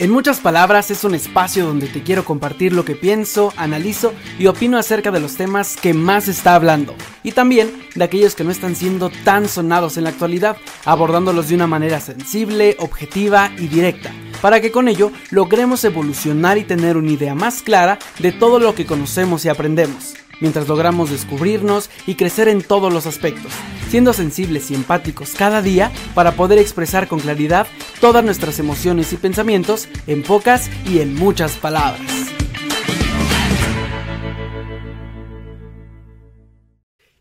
En muchas palabras es un espacio donde te quiero compartir lo que pienso, analizo y opino acerca de los temas que más está hablando. Y también de aquellos que no están siendo tan sonados en la actualidad, abordándolos de una manera sensible, objetiva y directa, para que con ello logremos evolucionar y tener una idea más clara de todo lo que conocemos y aprendemos mientras logramos descubrirnos y crecer en todos los aspectos, siendo sensibles y empáticos cada día para poder expresar con claridad todas nuestras emociones y pensamientos en pocas y en muchas palabras.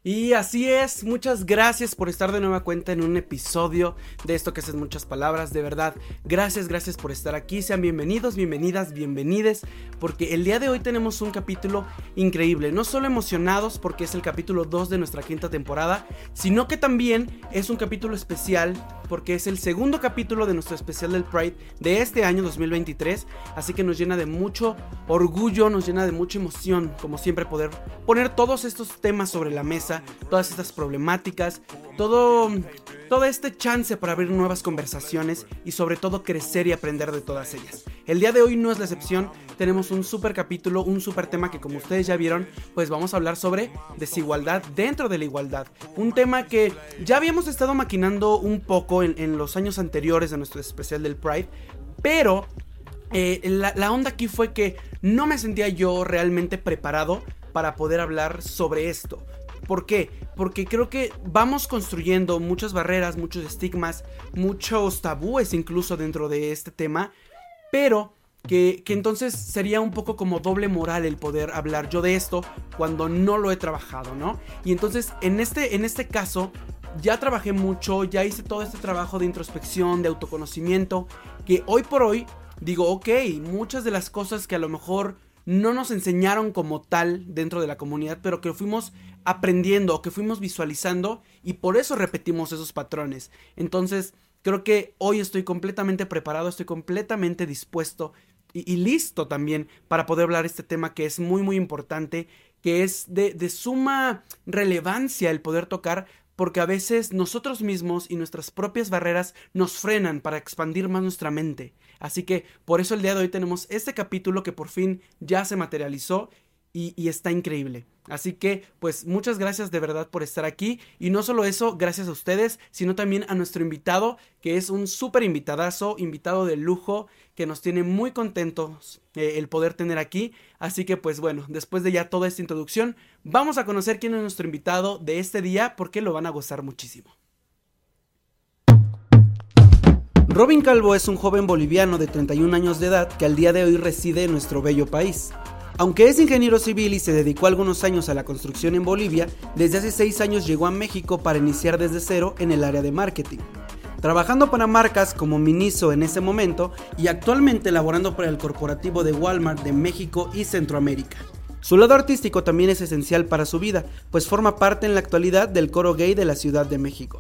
Y así es, muchas gracias por estar de nueva cuenta en un episodio de esto que es en muchas palabras, de verdad, gracias, gracias por estar aquí, sean bienvenidos, bienvenidas, bienvenides, porque el día de hoy tenemos un capítulo increíble, no solo emocionados porque es el capítulo 2 de nuestra quinta temporada, sino que también es un capítulo especial porque es el segundo capítulo de nuestro especial del Pride de este año 2023, así que nos llena de mucho orgullo, nos llena de mucha emoción, como siempre poder poner todos estos temas sobre la mesa todas estas problemáticas, todo, todo este chance para abrir nuevas conversaciones y sobre todo crecer y aprender de todas ellas. El día de hoy no es la excepción, tenemos un super capítulo, un super tema que como ustedes ya vieron, pues vamos a hablar sobre desigualdad dentro de la igualdad. Un tema que ya habíamos estado maquinando un poco en, los años anteriores de nuestro especial del Pride, pero eh, la, la, onda aquí fue que no me sentía yo realmente preparado para poder hablar sobre esto. ¿Por qué? Porque creo que vamos construyendo muchas barreras, muchos estigmas, muchos tabúes incluso dentro de este tema, pero que, entonces sería un poco como doble moral el poder hablar yo de esto cuando no lo he trabajado, ¿no? Y entonces en este, en este caso ya trabajé mucho, ya hice todo este trabajo de introspección, de autoconocimiento, que hoy por hoy digo, ok, muchas de las cosas que a lo mejor no nos enseñaron como tal dentro de la comunidad, pero que fuimos aprendiendo o que fuimos visualizando y por eso repetimos esos patrones. Entonces, creo que hoy estoy completamente preparado, estoy completamente dispuesto y, listo también para poder hablar este tema que es muy muy importante, que es de, de suma relevancia el poder tocar porque a veces nosotros mismos y nuestras propias barreras nos frenan para expandir más nuestra mente. Así que por eso el día de hoy tenemos este capítulo que por fin ya se materializó y, está increíble. Así que, pues muchas gracias de verdad por estar aquí. Y no solo eso, gracias a ustedes, sino también a nuestro invitado, que es un súper invitadazo, invitado de lujo, que nos tiene muy contentos eh, el poder tener aquí. Así que, pues bueno, después de ya toda esta introducción, vamos a conocer quién es nuestro invitado de este día, porque lo van a gozar muchísimo. Robin Calvo es un joven boliviano de 31 años de edad que al día de hoy reside en nuestro bello país. Aunque es ingeniero civil y se dedicó algunos años a la construcción en Bolivia, desde hace seis años llegó a México para iniciar desde cero en el área de marketing. Trabajando para marcas como Miniso en ese momento y actualmente laborando para el corporativo de Walmart de México y Centroamérica. Su lado artístico también es esencial para su vida, pues forma parte en la actualidad del coro gay de la Ciudad de México.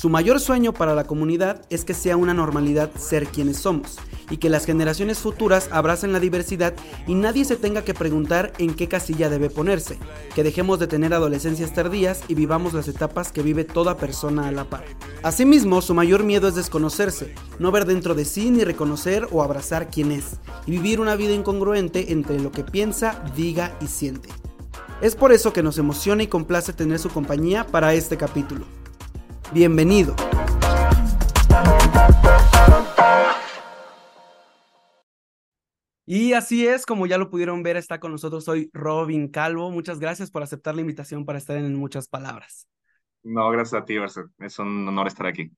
Su mayor sueño para la comunidad es que sea una normalidad ser quienes somos y que las generaciones futuras abracen la diversidad y nadie se tenga que preguntar en qué casilla debe ponerse, que dejemos de tener adolescencias tardías y vivamos las etapas que vive toda persona a la par. Asimismo, su mayor miedo es desconocerse, no ver dentro de sí ni reconocer o abrazar quién es, y vivir una vida incongruente entre lo que piensa, diga y siente. Es por eso que nos emociona y complace tener su compañía para este capítulo. Bienvenido. Y así es, como ya lo pudieron ver, está con nosotros hoy Robin Calvo. Muchas gracias por aceptar la invitación para estar en muchas palabras. No, gracias a ti, Es un honor estar aquí.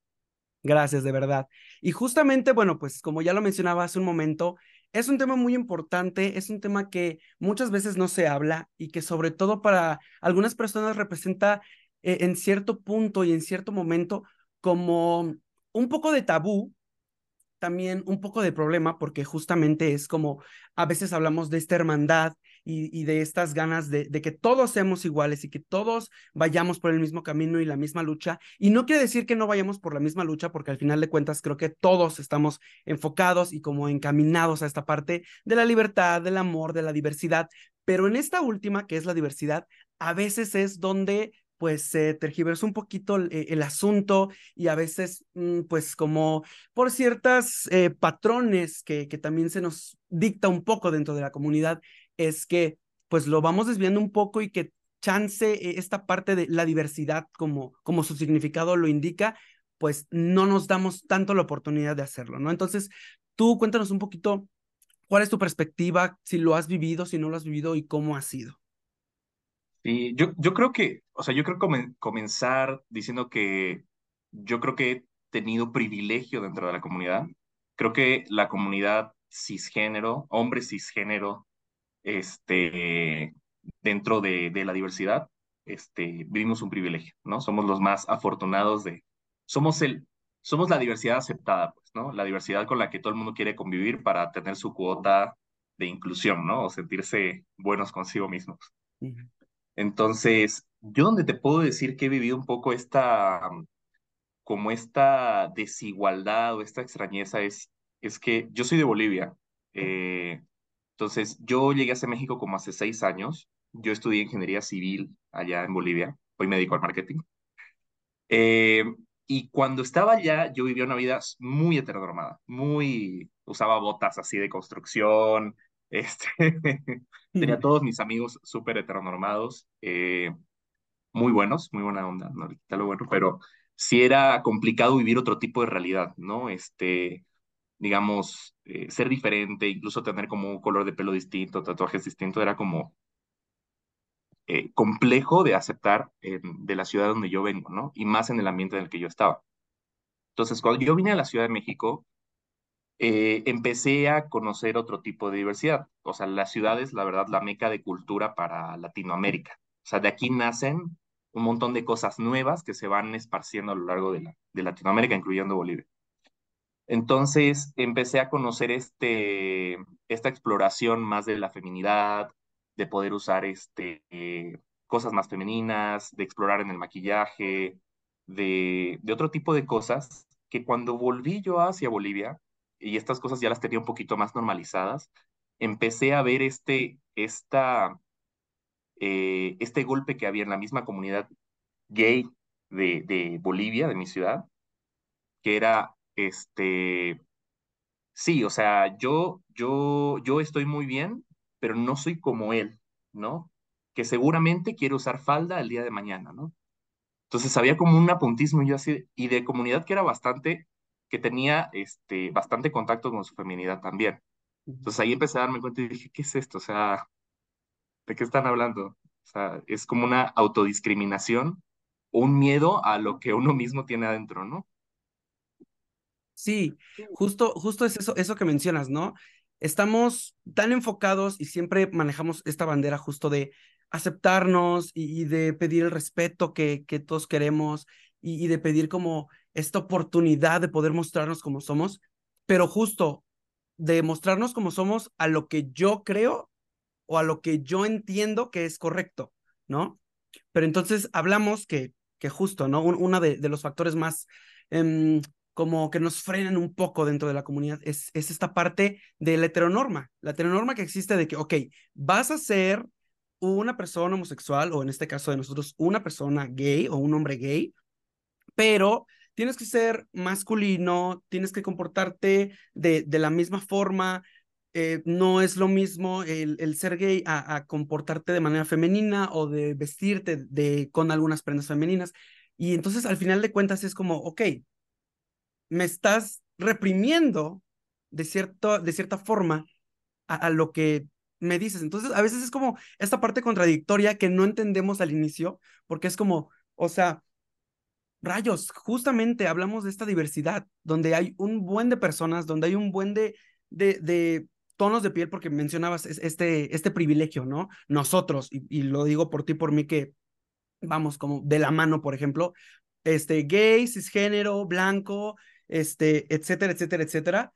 Gracias, de verdad. Y justamente, bueno, pues como ya lo mencionaba hace un momento, es un tema muy importante, es un tema que muchas veces no se habla y que sobre todo para algunas personas representa eh, en cierto punto y en cierto momento como un poco de tabú, también un poco de problema, porque justamente es como a veces hablamos de esta hermandad y, de estas ganas de, de, que todos seamos iguales y que todos vayamos por el mismo camino y la misma lucha. Y no quiere decir que no vayamos por la misma lucha, porque al final de cuentas creo que todos estamos enfocados y como encaminados a esta parte de la libertad, del amor, de la diversidad. Pero en esta última, que es la diversidad, a veces es donde pues se tergiversó un poquito el, asunto y a veces, mm, pues como por ciertas eh, patrones que, que también se nos dicta un poco dentro de la comunidad, es que pues lo vamos desviando un poco y que chance eh, esta parte de la diversidad como, como su significado lo indica, pues no nos damos tanto la oportunidad de hacerlo, ¿no? Entonces, tú cuéntanos un poquito cuál es tu perspectiva, si lo has vivido, si no lo has vivido y cómo ha sido. Sí, yo, yo creo que, o sea, yo creo comenzar diciendo que yo creo que he tenido privilegio dentro de la comunidad. Creo que la comunidad cisgénero, hombre cisgénero, este, dentro de, de la diversidad, este, vivimos un privilegio, ¿no? Somos los más afortunados de, somos el, somos la diversidad aceptada, pues, ¿no? La diversidad con la que todo el mundo quiere convivir para tener su cuota de inclusión, ¿no? O sentirse buenos consigo mismos. Entonces, yo donde te puedo decir que he vivido un poco esta, como esta desigualdad o esta extrañeza es, es que yo soy de Bolivia. Eh, entonces, yo llegué a México como hace seis años. Yo estudié ingeniería civil allá en Bolivia. Hoy me dedico al marketing. Eh, y cuando estaba allá, yo vivía una vida muy heteronormada, muy, usaba botas así de construcción, este, tenía todos mis amigos súper heteronormados, eh, muy buenos, muy buena onda, no lo bueno, pero sí era complicado vivir otro tipo de realidad, ¿no? Este, digamos, eh, ser diferente, incluso tener como un color de pelo distinto, tatuajes distintos, era como eh, complejo de aceptar de la ciudad donde yo vengo, ¿no? Y más en el ambiente en el que yo estaba. Entonces, cuando yo vine a la Ciudad de México, eh, empecé a conocer otro tipo de diversidad. O sea, la ciudad es, la verdad, la meca de cultura para Latinoamérica. O sea, de aquí nacen un montón de cosas nuevas que se van esparciendo a lo largo de, la, de Latinoamérica, incluyendo Bolivia. Entonces empecé a conocer este, esta exploración más de la feminidad, de poder usar este, eh, cosas más femeninas, de explorar en el maquillaje, de, de otro tipo de cosas que cuando volví yo hacia Bolivia, y estas cosas ya las tenía un poquito más normalizadas, empecé a ver este, esta, eh, este golpe que había en la misma comunidad gay de, de Bolivia, de mi ciudad, que era, este, sí, o sea, yo, yo, yo estoy muy bien, pero no soy como él, ¿no? Que seguramente quiere usar falda el día de mañana, ¿no? Entonces había como un apuntismo yo así, y de comunidad que era bastante que tenía este, bastante contacto con su feminidad también. Entonces ahí empecé a darme cuenta y dije, ¿qué es esto? O sea, ¿de qué están hablando? O sea, es como una autodiscriminación, un miedo a lo que uno mismo tiene adentro, ¿no? Sí, justo, justo es eso, eso que mencionas, ¿no? Estamos tan enfocados y siempre manejamos esta bandera justo de aceptarnos y, de pedir el respeto que, que todos queremos y, de pedir como esta oportunidad de poder mostrarnos como somos, pero justo de mostrarnos como somos a lo que yo creo o a lo que yo entiendo que es correcto, ¿no? Pero entonces hablamos que, que justo, ¿no? uno de, de, los factores más em, como que nos frenan un poco dentro de la comunidad es, es esta parte de la heteronorma, la heteronorma que existe de que, ok, vas a ser una persona homosexual o en este caso de nosotros una persona gay o un hombre gay, pero tienes que ser masculino, tienes que comportarte de, de la misma forma, eh, no es lo mismo el, el ser gay a, comportarte de manera femenina o de vestirte de, con algunas prendas femeninas. Y entonces al final de cuentas es como, ok, me estás reprimiendo de, cierto, de cierta forma a, a lo que me dices. Entonces a veces es como esta parte contradictoria que no entendemos al inicio, porque es como, o sea, rayos, justamente hablamos de esta diversidad, donde hay un buen de personas, donde hay un buen de, de, tonos de piel, porque mencionabas este, este privilegio, ¿no? Nosotros, y, lo digo por ti, por mí, que vamos como de la mano, por ejemplo, este, gay, cisgénero, blanco, este, etcétera, etcétera, etcétera.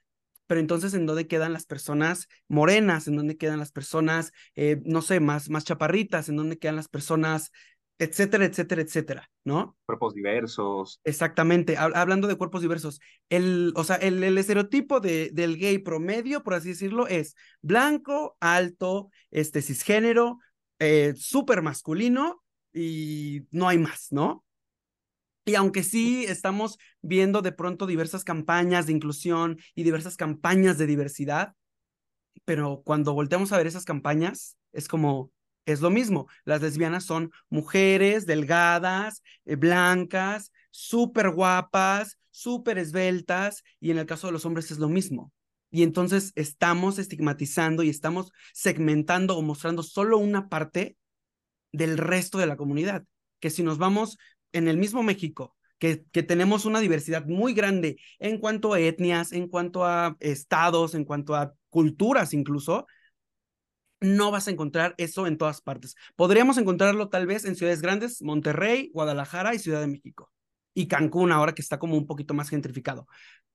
Pero entonces, ¿en dónde quedan las personas morenas? ¿En dónde quedan las personas, eh, no sé, más, más chaparritas? ¿En dónde quedan las personas etcétera, etcétera, etcétera, ¿no? Cuerpos diversos. Exactamente, hablando de cuerpos diversos, el, o sea, el, el estereotipo de, del gay promedio, por así decirlo, es blanco, alto, este, cisgénero, eh, súper masculino, y no hay más, ¿no? Y aunque sí estamos viendo de pronto diversas campañas de inclusión y diversas campañas de diversidad, pero cuando volteamos a ver esas campañas, es como, es lo mismo. Las lesbianas son mujeres delgadas, eh, blancas, súper guapas, súper esbeltas, y en el caso de los hombres es lo mismo. Y entonces estamos estigmatizando y estamos segmentando o mostrando solo una parte del resto de la comunidad. Que si nos vamos en el mismo México, que, que, tenemos una diversidad muy grande en cuanto a etnias, en cuanto a estados, en cuanto a culturas incluso, no vas a encontrar eso en todas partes. Podríamos encontrarlo tal vez en ciudades grandes, Monterrey, Guadalajara y Ciudad de México. Y Cancún ahora que está como un poquito más gentrificado.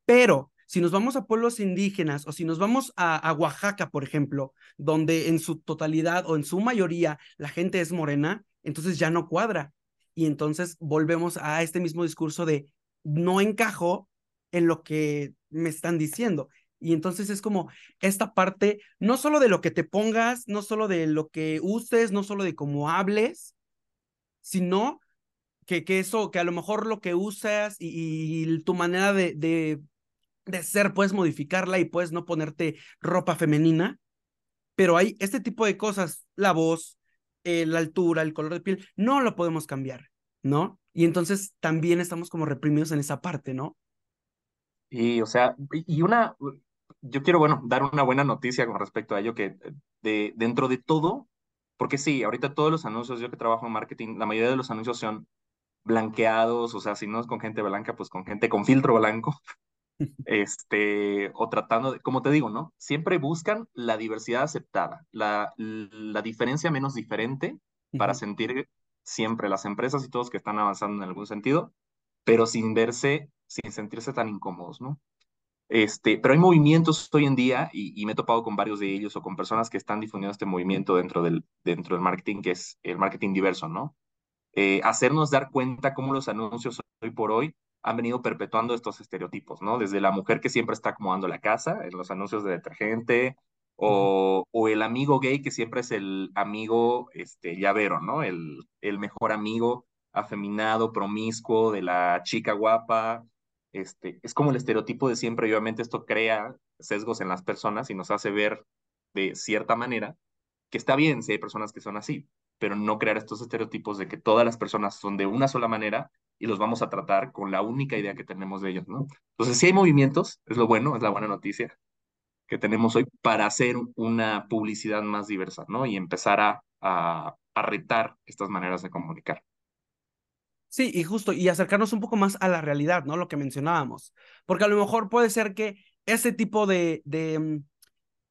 Pero si nos vamos a pueblos indígenas o si nos vamos a, a, Oaxaca, por ejemplo, donde en su totalidad o en su mayoría la gente es morena, entonces ya no cuadra. Y entonces volvemos a este mismo discurso de no encajo en lo que me están diciendo. Y entonces es como esta parte, no solo de lo que te pongas, no solo de lo que uses, no solo de cómo hables, sino que, que eso, que a lo mejor lo que usas y, tu manera de, de, de, ser, puedes modificarla y puedes no ponerte ropa femenina, pero hay este tipo de cosas, la voz, eh, la altura, el color de piel, no lo podemos cambiar, ¿no? Y entonces también estamos como reprimidos en esa parte, ¿no? Y, o sea, y una, yo quiero, bueno, dar una buena noticia con respecto a ello, que de, dentro de todo, porque sí, ahorita todos los anuncios, yo que trabajo en marketing, la mayoría de los anuncios son blanqueados, o sea, si no es con gente blanca, pues con gente con filtro blanco, este, o tratando de, como te digo, ¿no? Siempre buscan la diversidad aceptada, la, la diferencia menos diferente para sentir siempre las empresas y todos que están avanzando en algún sentido, pero sin verse, sin sentirse tan incómodos, ¿no? Este, pero hay movimientos hoy en día, y, y, me he topado con varios de ellos o con personas que están difundiendo este movimiento dentro del, dentro del marketing, que es el marketing diverso, ¿no? Eh, hacernos dar cuenta cómo los anuncios hoy por hoy han venido perpetuando estos estereotipos, ¿no? Desde la mujer que siempre está acomodando la casa en los anuncios de detergente, o, o el amigo gay que siempre es el amigo este, llavero, ¿no? El, el mejor amigo afeminado, promiscuo, de la chica guapa, este, es como el estereotipo de siempre obviamente esto crea sesgos en las personas y nos hace ver de cierta manera que está bien si hay personas que son así, pero no crear estos estereotipos de que todas las personas son de una sola manera y los vamos a tratar con la única idea que tenemos de ellos, ¿no? Entonces, si hay movimientos, es lo bueno, es la buena noticia que tenemos hoy para hacer una publicidad más diversa, ¿no? Y empezar a, a, a retar estas maneras de comunicar. Sí, y justo, y acercarnos un poco más a la realidad, ¿no? Lo que mencionábamos. Porque a lo mejor puede ser que ese tipo de, mm,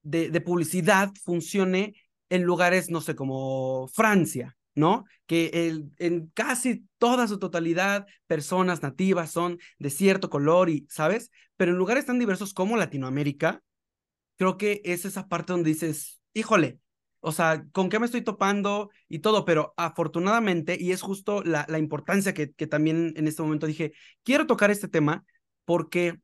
de, de publicidad funcione en lugares, no sé, como Francia, ¿no? Que el, en casi toda su totalidad personas nativas son de cierto color y, ¿sabes? Pero en lugares tan diversos como Latinoamérica, creo que es esa parte donde dices, híjole, o sea, ¿con qué me estoy topando y todo? Pero afortunadamente, y es justo la, la importancia que, que también en este momento dije, quiero tocar este tema porque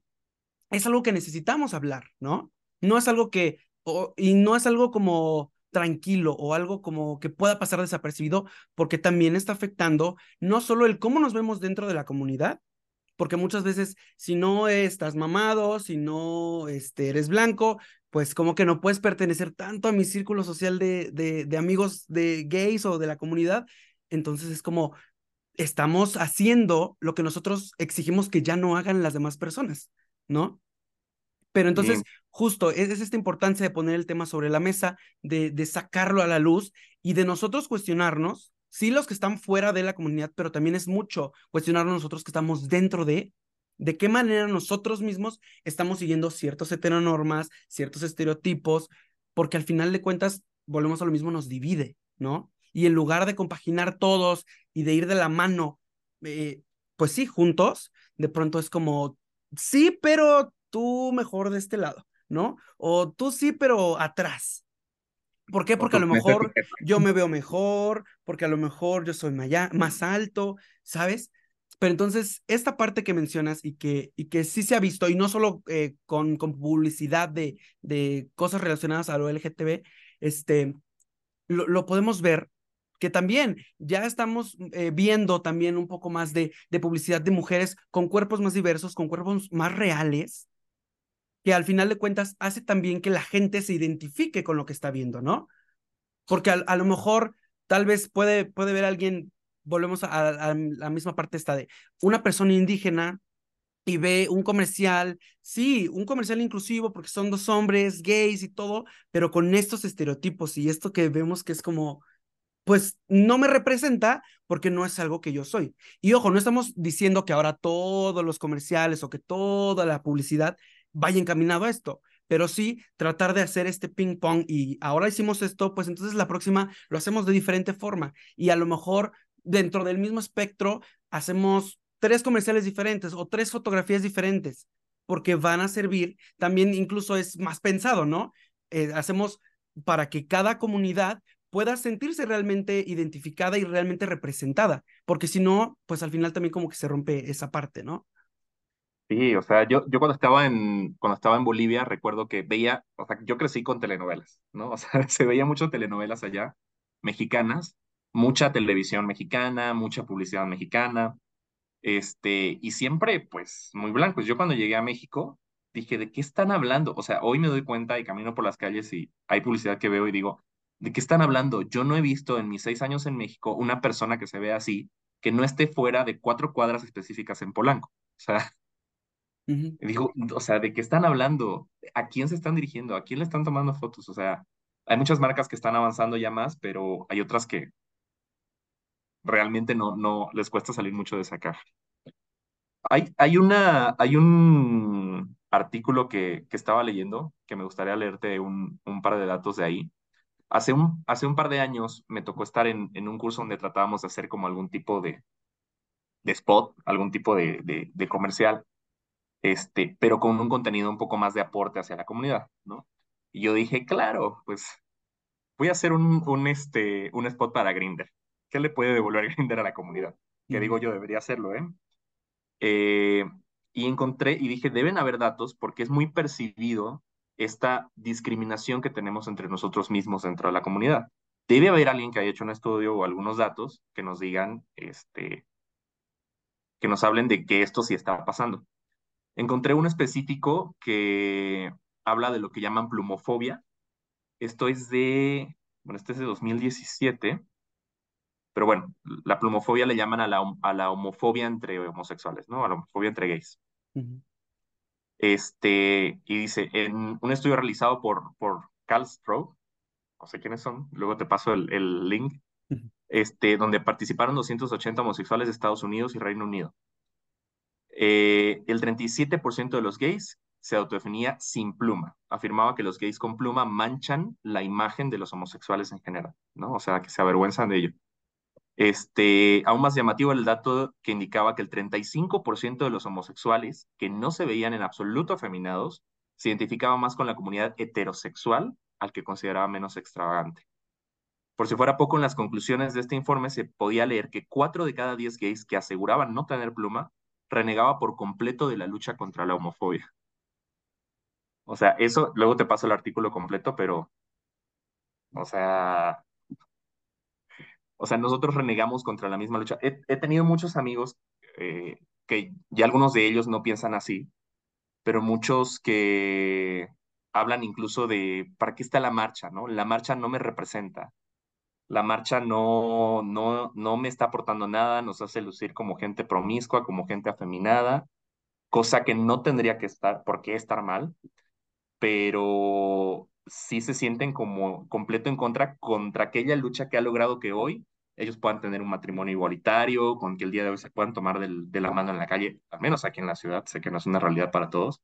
es algo que necesitamos hablar, ¿no? No es algo que, o, y no es algo como tranquilo o algo como que pueda pasar desapercibido, porque también está afectando no solo el cómo nos vemos dentro de la comunidad, porque muchas veces si no estás mamado, si no este, eres blanco, pues como que no puedes pertenecer tanto a mi círculo social de, de, de amigos de gays o de la comunidad. Entonces es como estamos haciendo lo que nosotros exigimos que ya no hagan las demás personas, ¿no? Pero entonces, Bien. justo, es, es, esta importancia de poner el tema sobre la mesa, de, de sacarlo a la luz y de nosotros cuestionarnos, sí los que están fuera de la comunidad, pero también es mucho cuestionarnos nosotros que estamos dentro de, de qué manera nosotros mismos estamos siguiendo ciertos heteronormas, ciertos estereotipos, porque al final de cuentas, volvemos a lo mismo, nos divide, ¿no? Y en lugar de compaginar todos y de ir de la mano, eh, pues sí, juntos, de pronto es como, sí, pero tú mejor de este lado, ¿no? O tú sí, pero atrás. ¿Por qué? Porque a lo mejor yo me veo mejor, porque a lo mejor yo soy más alto, ¿sabes? Pero entonces, esta parte que mencionas y que, y que sí se ha visto, y no solo eh, con, con, publicidad de, de cosas relacionadas a lo LGTB, este, lo, lo podemos ver que también ya estamos eh, viendo también un poco más de, de publicidad de mujeres con cuerpos más diversos, con cuerpos más reales, que al final de cuentas hace también que la gente se identifique con lo que está viendo, ¿no? Porque a, lo mejor tal vez puede, puede ver alguien, volvemos a, a, la misma parte esta de una persona indígena y ve un comercial, sí, un comercial inclusivo porque son dos hombres gays y todo, pero con estos estereotipos y esto que vemos que es como, pues no me representa porque no es algo que yo soy. Y ojo, no estamos diciendo que ahora todos los comerciales o que toda la publicidad vaya encaminado a esto, pero sí tratar de hacer este ping pong y ahora hicimos esto, pues entonces la próxima lo hacemos de diferente forma y a lo mejor dentro del mismo espectro hacemos tres comerciales diferentes o tres fotografías diferentes, porque van a servir, también incluso es más pensado, ¿no? Eh, hacemos para que cada comunidad pueda sentirse realmente identificada y realmente representada, porque si no, pues al final también como que se rompe esa parte, ¿no? Sí, o sea, yo, yo cuando estaba en, cuando estaba en Bolivia recuerdo que veía, o sea, yo crecí con telenovelas, ¿no? O sea, se veía mucho telenovelas allá, mexicanas, mucha televisión mexicana, mucha publicidad mexicana, este, y siempre, pues, muy blancos. Yo cuando llegué a México, dije, ¿de qué están hablando? O sea, hoy me doy cuenta y camino por las calles y hay publicidad que veo y digo, ¿de qué están hablando? Yo no he visto en mis seis años en México una persona que se vea así, que no esté fuera de cuatro cuadras específicas en Polanco. O sea, digo, o sea, ¿de qué están hablando? ¿A quién se están dirigiendo? ¿A quién le están tomando fotos? O sea, hay muchas marcas que están avanzando ya más, pero hay otras que realmente no, no les cuesta salir mucho de esa caja. Hay, hay, una, hay un artículo que, que estaba leyendo que me gustaría leerte un, un par de datos de ahí. Hace un, hace un par de años me tocó estar en, en un curso donde tratábamos de hacer como algún tipo de, de spot, algún tipo de, de, comercial, este, pero con un contenido un poco más de aporte hacia la comunidad, ¿no? Y yo dije, claro, pues voy a hacer un, un, este, un spot para Grinder. ¿Qué le puede devolver Grinder a la comunidad? Que digo yo, debería hacerlo, ¿eh? ¿eh? Y encontré y dije, deben haber datos porque es muy percibido esta discriminación que tenemos entre nosotros mismos dentro de la comunidad. Debe haber alguien que haya hecho un estudio o algunos datos que nos digan, este, que nos hablen de que esto sí está pasando. Encontré un específico que habla de lo que llaman plumofobia. Esto es de, bueno, este es de 2017 pero bueno, la plumofobia le llaman a la, a la homofobia entre homosexuales, ¿no? A la homofobia entre gays. Este, y dice, en un estudio realizado por, por Carl Stroh, no sé quiénes son, luego te paso el, el link, este, donde participaron 280 homosexuales de Estados Unidos y Reino Unido. Eh, el 37% de los gays se autodefinía sin pluma. Afirmaba que los gays con pluma manchan la imagen de los homosexuales en general, ¿no? O sea, que se avergüenzan de ello. Este, aún más llamativo el dato que indicaba que el 35% de los homosexuales que no se veían en absoluto afeminados se identificaba más con la comunidad heterosexual al que consideraba menos extravagante. Por si fuera poco, en las conclusiones de este informe se podía leer que 4 de cada 10 gays que aseguraban no tener pluma renegaba por completo de la lucha contra la homofobia. O sea, eso, luego te paso el artículo completo, pero, o sea, o sea, nosotros renegamos contra la misma lucha. He, tenido muchos amigos eh, que ya algunos de ellos no piensan así, pero muchos que hablan incluso de, ¿para qué está la marcha? ¿no? La marcha no me representa. La marcha no, no, no me está aportando nada, nos hace lucir como gente promiscua, como gente afeminada, cosa que no tendría que estar, por qué estar mal, pero sí se sienten como completo en contra contra aquella lucha que ha logrado que hoy ellos puedan tener un matrimonio igualitario, con que el día de hoy se puedan tomar del, de la mano en la calle, al menos aquí en la ciudad, sé que no es una realidad para todos.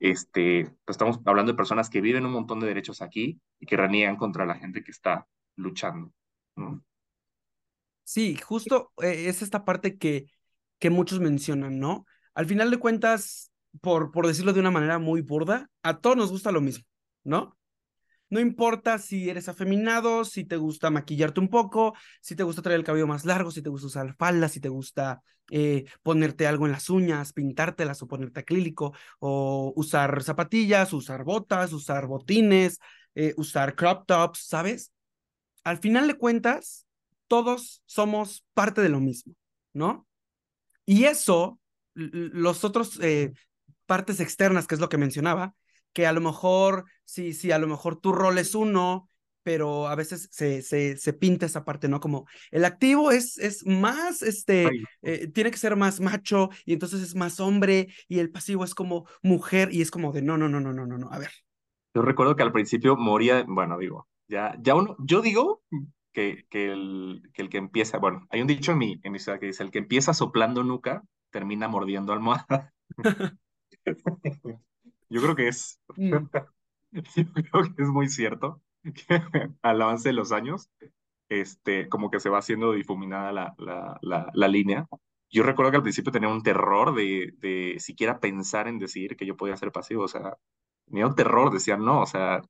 este, pues estamos hablando de personas que viven un montón de derechos aquí y que reniegan contra la gente que está luchando. Sí, justo eh, es esta parte que, que muchos mencionan, ¿no? Al final de cuentas, por, por decirlo de una manera muy burda, a todos nos gusta lo mismo, ¿no? No importa si eres afeminado, si te gusta maquillarte un poco, si te gusta traer el cabello más largo, si te gusta usar falda, si te gusta eh, ponerte algo en las uñas, pintártelas o ponerte acrílico, o usar zapatillas, usar botas, usar botines, eh, usar crop tops, ¿sabes? Al final de cuentas, todos somos parte de lo mismo, ¿no? Y eso, los otros eh, partes externas, que es lo que mencionaba, que a lo mejor, sí, sí, a lo mejor tu rol es uno, pero a veces se, se, se, pinta esa parte, ¿no? Como el activo es, es más, este, eh, tiene que ser más macho y entonces es más hombre y el pasivo es como mujer y es como de no, no, no, no, no, no, no, a ver. Yo recuerdo que al principio moría, bueno, digo, ya, ya uno, yo digo que, que, el, que el que empieza, bueno, hay un dicho en mi, en mi ciudad que dice, el que empieza soplando nuca termina mordiendo almohada. yo creo que es, mm. yo creo que es muy cierto al avance de los años, este, como que se va haciendo difuminada la, la, la, la línea. Yo recuerdo que al principio tenía un terror de, de siquiera pensar en decir que yo podía ser pasivo, o sea, tenía un terror, decía, no, o sea,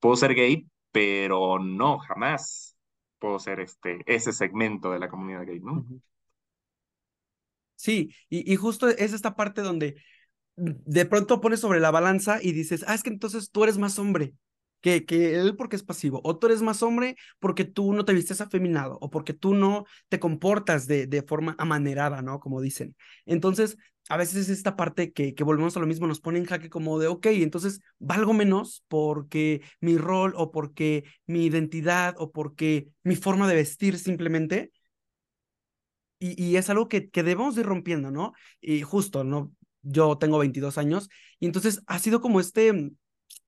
puedo ser gay, pero no, jamás puedo ser este, ese segmento de la comunidad gay, ¿no? Sí, y, y justo es esta parte donde de pronto pones sobre la balanza y dices, ah, es que entonces tú eres más hombre que, que él porque es pasivo, o tú eres más hombre porque tú no te vistes afeminado, o porque tú no te comportas de, de forma amanerada, ¿no? Como dicen. Entonces, a veces es esta parte que, que volvemos a lo mismo, nos pone en jaque como de, ok, entonces valgo menos porque mi rol o porque mi identidad o porque mi forma de vestir simplemente. Y, y es algo que, que debemos ir rompiendo, ¿no? Y justo, ¿no? Yo tengo 22 años y entonces ha sido como este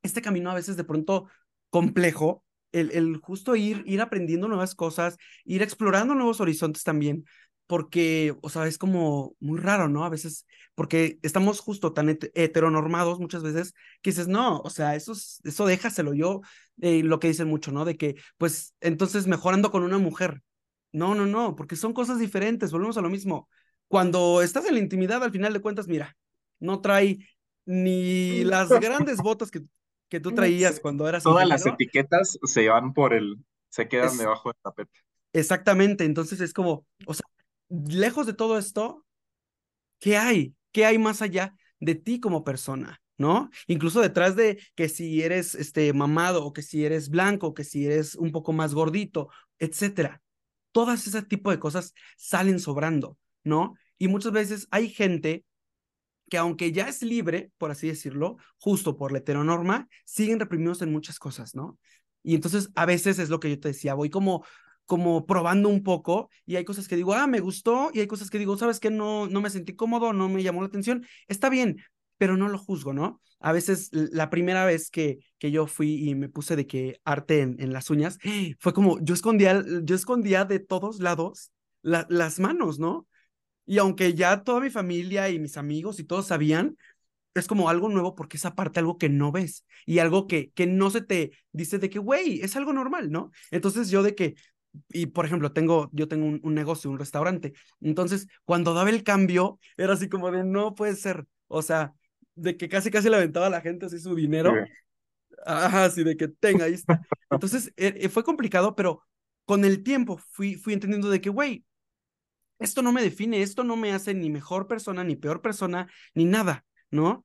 este camino a veces de pronto complejo, el, el justo ir, ir aprendiendo nuevas cosas, ir explorando nuevos horizontes también, porque, o sea, es como muy raro, ¿no? A veces, porque estamos justo tan heteronormados muchas veces que dices, no, o sea, eso, eso déjaselo yo, eh, lo que dicen mucho, ¿no? De que, pues, entonces mejorando con una mujer. No, no, no, porque son cosas diferentes, volvemos a lo mismo. Cuando estás en la intimidad, al final de cuentas, mira, no trae ni las grandes botas que, que tú traías cuando eras Todas las etiquetas se van por el, se quedan debajo del tapete. Exactamente, entonces es como, o sea, lejos de todo esto, ¿qué hay? ¿Qué hay más allá de ti como persona? ¿no? Incluso detrás de que si eres este mamado o que si eres blanco, o que si eres un poco más gordito, etcétera. Todas ese tipo de cosas salen sobrando, ¿no? Y muchas veces hay gente que aunque ya es libre, por así decirlo, justo por la heteronorma, siguen reprimidos en muchas cosas, ¿no? Y entonces a veces es lo que yo te decía, voy como como probando un poco y hay cosas que digo, ah, me gustó y hay cosas que digo, sabes que no no me sentí cómodo, no me llamó la atención, está bien, pero no lo juzgo, ¿no? A veces la primera vez que, que yo fui y me puse de que arte en, en las uñas, fue como yo escondía, yo escondía de todos lados las manos, ¿no? Y aunque ya toda mi familia y mis amigos y todos sabían, es como algo nuevo porque es aparte algo que no ves y algo que, que no se te dice de que, güey, es algo normal, ¿no? Entonces yo de que, y por ejemplo, tengo, yo tengo un, negocio, un restaurante. Entonces, cuando daba el cambio, era así como de, no puede ser. O sea, de que casi, casi le aventaba a la gente así su dinero. Ajá, así de que tenga, ahí está. Entonces, e, e, fue complicado, pero con el tiempo fui, fui entendiendo de que, güey, esto no me define, esto no me hace ni mejor persona, ni peor persona, ni nada, ¿no?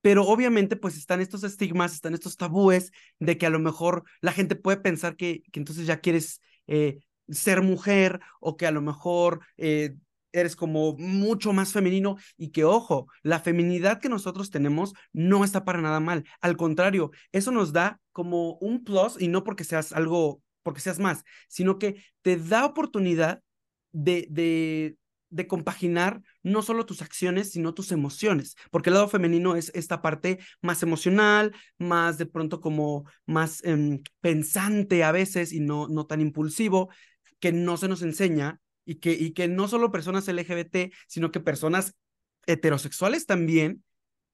Pero obviamente pues están estos estigmas, están estos tabúes de que a lo mejor la gente puede pensar que, entonces ya quieres eh, ser mujer o que a lo mejor eh, eres como mucho más femenino y que ojo, la feminidad que nosotros tenemos no está para nada mal. Al contrario, eso nos da como un plus y no porque seas algo, porque seas más, sino que te da oportunidad de, de, de compaginar no solo tus acciones, sino tus emociones, porque el lado femenino es esta parte más emocional, más de pronto como más em, pensante a veces y no, no tan impulsivo, que no se nos enseña y que, y que no solo personas LGBT, sino que personas heterosexuales también,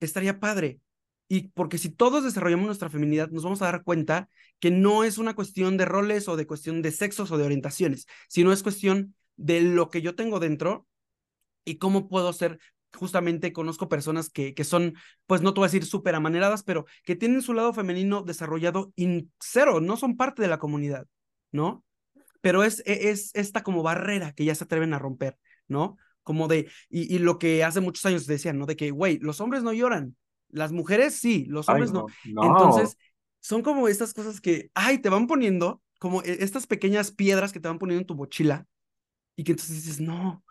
estaría padre. Y porque si todos desarrollamos nuestra feminidad, nos vamos a dar cuenta que no es una cuestión de roles o de cuestión de sexos o de orientaciones, sino es cuestión de lo que yo tengo dentro y cómo puedo ser justamente conozco personas que, que son, pues no te voy a decir súper amaneradas, pero que tienen su lado femenino desarrollado in cero, no son parte de la comunidad, ¿no? Pero es, e, es esta como barrera que ya se atreven a romper, ¿no? Como de, y, y lo que hace muchos años decían, ¿no? De que, güey, los hombres no lloran, las mujeres sí, los hombres no. Entonces, son como estas cosas que, ay, te van poniendo como e, estas pequeñas piedras que te van poniendo en tu mochila y que entonces dices, no,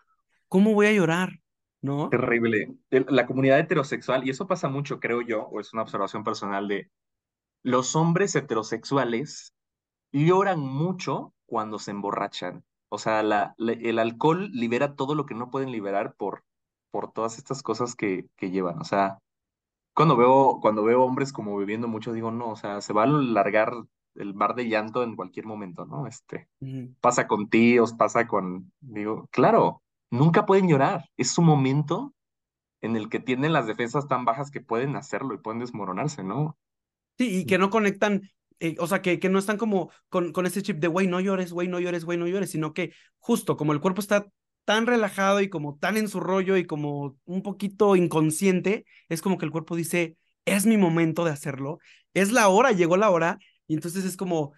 ¿cómo voy a llorar? ¿No? Terrible. La comunidad heterosexual, y eso pasa mucho, creo yo, o es una observación personal de los hombres heterosexuales lloran mucho cuando se emborrachan. O sea, la, el alcohol libera todo lo que no pueden liberar por, por todas estas cosas que, que llevan. O sea, cuando veo, cuando veo hombres como bebiendo mucho, digo, no, o sea, se va a largar el bar de llanto en cualquier momento, ¿no? Este, pasa con tíos, pasa con, digo, claro, nunca pueden llorar. Es su momento en el que tienen las defensas tan bajas que pueden hacerlo y pueden desmoronarse, ¿no? Sí, y que no conectan eh, o sea, que, que no están como con, con ese chip de, güey, no llores, güey, no llores, güey, no llores, sino que justo como el cuerpo está tan relajado y como tan en su rollo y como un poquito inconsciente, es como que el cuerpo dice, es mi momento de hacerlo, es la hora, llegó la hora, y entonces es como,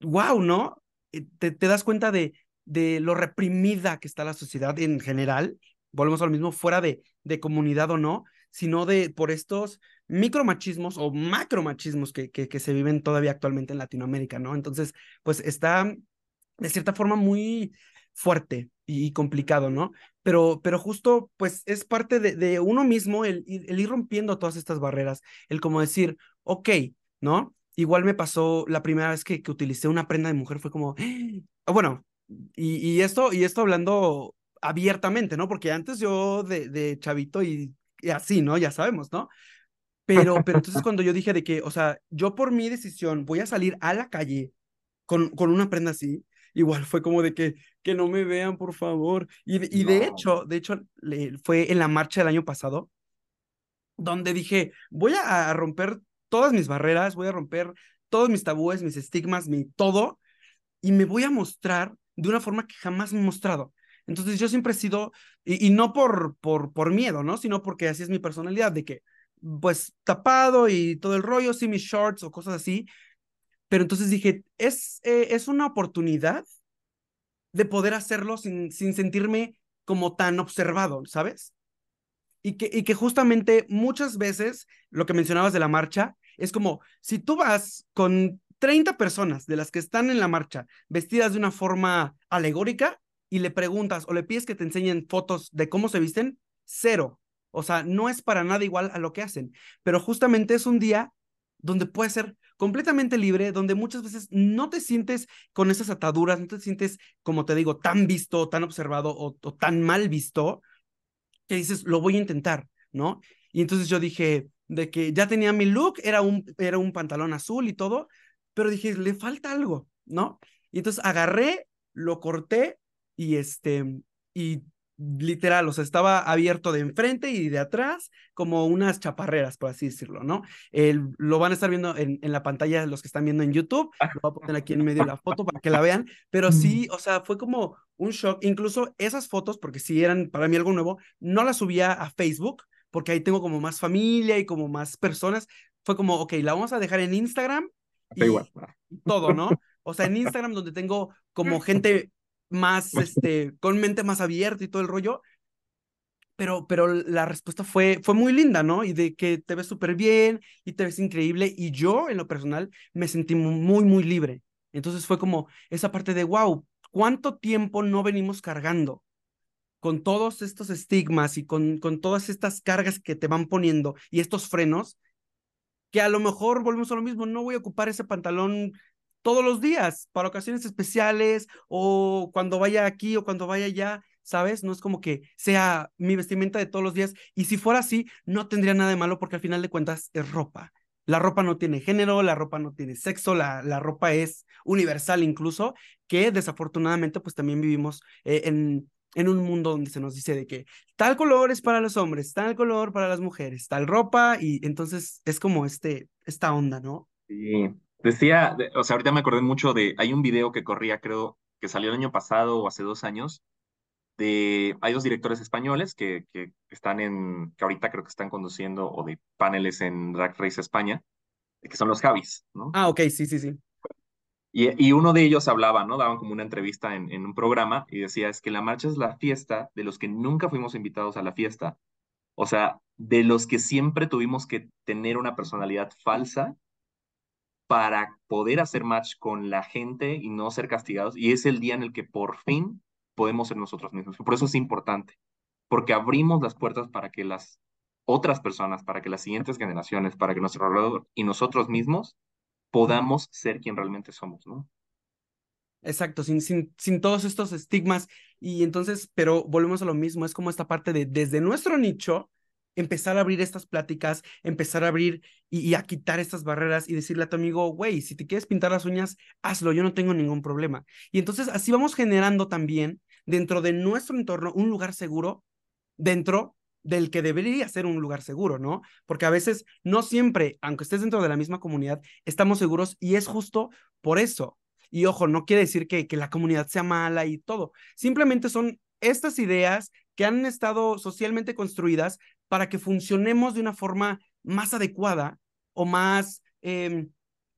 wow, ¿no? Eh, te, te das cuenta de, de lo reprimida que está la sociedad en general, volvemos a lo mismo, fuera de, de comunidad o no, sino de por estos micromachismos o macromachismos que, que, que se viven todavía actualmente en Latinoamérica, ¿no? Entonces, pues está de cierta forma muy fuerte y, complicado, ¿no? Pero, pero justo, pues es parte de, uno mismo el, el, ir rompiendo todas estas barreras, el como decir, ok, ¿no? Igual me pasó la primera vez que, que utilicé una prenda de mujer, fue como, ah, bueno, y, y, esto, y esto hablando abiertamente, ¿no? Porque antes yo de, de chavito y y así, ¿no? Ya sabemos, ¿no? Pero, pero entonces cuando yo dije de que, o sea, yo por mi decisión voy a salir a la calle con, con una prenda así, igual fue como de que, que no me vean, por favor. Y, de, y de hecho, de hecho, le, fue en la marcha del año pasado, donde dije, voy a, a romper todas mis barreras, voy a romper todos mis tabúes, mis estigmas, mi todo, y me voy a mostrar de una forma que jamás me he mostrado. Entonces yo siempre he sido, y, no por, por, por miedo, ¿no? Sino porque así es mi personalidad, de que, pues, tapado y todo el rollo, sí, mis shorts o cosas así. Pero entonces dije, es, eh, es una oportunidad de poder hacerlo sin, sin sentirme como tan observado, ¿sabes? Y que, y que justamente muchas veces lo que mencionabas de la marcha es como, si tú vas con 30 personas de las que están en la marcha vestidas de una forma alegórica, y le preguntas o le pides que te enseñen fotos de cómo se visten, cero. O sea, no es para nada igual a lo que hacen, pero justamente es un día donde puedes ser completamente libre, donde muchas veces no te sientes con esas ataduras, no te sientes, como te digo, tan visto, tan observado o, tan mal visto, que dices, lo voy a intentar, ¿no? Y entonces yo dije, de que ya tenía mi look, era un, era un pantalón azul y todo, pero dije, le falta algo, ¿no? Y entonces agarré, lo corté y este, y literal, o sea, estaba abierto de enfrente y de atrás, como unas chaparreras, por así decirlo, ¿no? El, lo van a estar viendo en, en, la pantalla los que están viendo en YouTube, lo voy a poner aquí en medio la foto para que la vean, pero sí, o sea, fue como un shock, incluso esas fotos, porque sí eran para mí algo nuevo, no las subía a Facebook, porque ahí tengo como más familia y como más personas, fue como, ok, la vamos a dejar en Instagram y, todo, ¿no? O sea, en Instagram donde tengo como gente más, este, con mente más abierta y todo el rollo. Pero, pero la respuesta fue, fue muy linda, ¿no? Y de que te ves súper bien y te ves increíble. Y yo, en lo personal, me sentí muy, muy libre. Entonces fue como esa parte de, wow, ¿cuánto tiempo no venimos cargando? Con todos estos estigmas y con, con todas estas cargas que te van poniendo y estos frenos, que a lo mejor volvemos a lo mismo, no voy a ocupar ese pantalón todos los días, para ocasiones especiales o cuando vaya aquí o cuando vaya allá, ¿sabes? No es como que sea mi vestimenta de todos los días. Y si fuera así, no tendría nada de malo porque al final de cuentas es ropa. La ropa no tiene género, la ropa no tiene sexo, la, la ropa es universal incluso, que desafortunadamente pues también vivimos eh, en, en un mundo donde se nos dice de que tal color es para los hombres, tal color para las mujeres, tal ropa, y entonces es como este, esta onda, ¿no? Sí, Decía, o sea, ahorita me acordé mucho de, hay un video que corría, creo, que salió el año pasado o hace dos años, de, hay dos directores españoles que, que están en, que ahorita creo que están conduciendo o de paneles en Drag Race España, que son los Javis, ¿no? Ah, ok, sí, sí, sí. Y, uno de ellos hablaba, ¿no? Daban como una entrevista en, en un programa y decía, es que la marcha es la fiesta de los que nunca fuimos invitados a la fiesta. O sea, de los que siempre tuvimos que tener una personalidad falsa para poder hacer match con la gente y no ser castigados. Y es el día en el que por fin podemos ser nosotros mismos. Por eso es importante, porque abrimos las puertas para que las otras personas, para que las siguientes generaciones, para que nuestro alrededor y nosotros mismos podamos ser quien realmente somos, ¿no? Exacto, sin, sin, sin todos estos estigmas. Y entonces, pero volvemos a lo mismo, es como esta parte de desde nuestro nicho, empezar a abrir estas pláticas, empezar a abrir y, a quitar estas barreras y decirle a tu amigo, güey, si te quieres pintar las uñas, hazlo, yo no tengo ningún problema. Y entonces así vamos generando también dentro de nuestro entorno un lugar seguro dentro del que debería ser un lugar seguro, ¿no? Porque a veces no siempre, aunque estés dentro de la misma comunidad, estamos seguros y es justo por eso. Y ojo, no quiere decir que, que la comunidad sea mala y todo. Simplemente son estas ideas que han estado socialmente construidas para que funcionemos de una forma más adecuada o más, eh,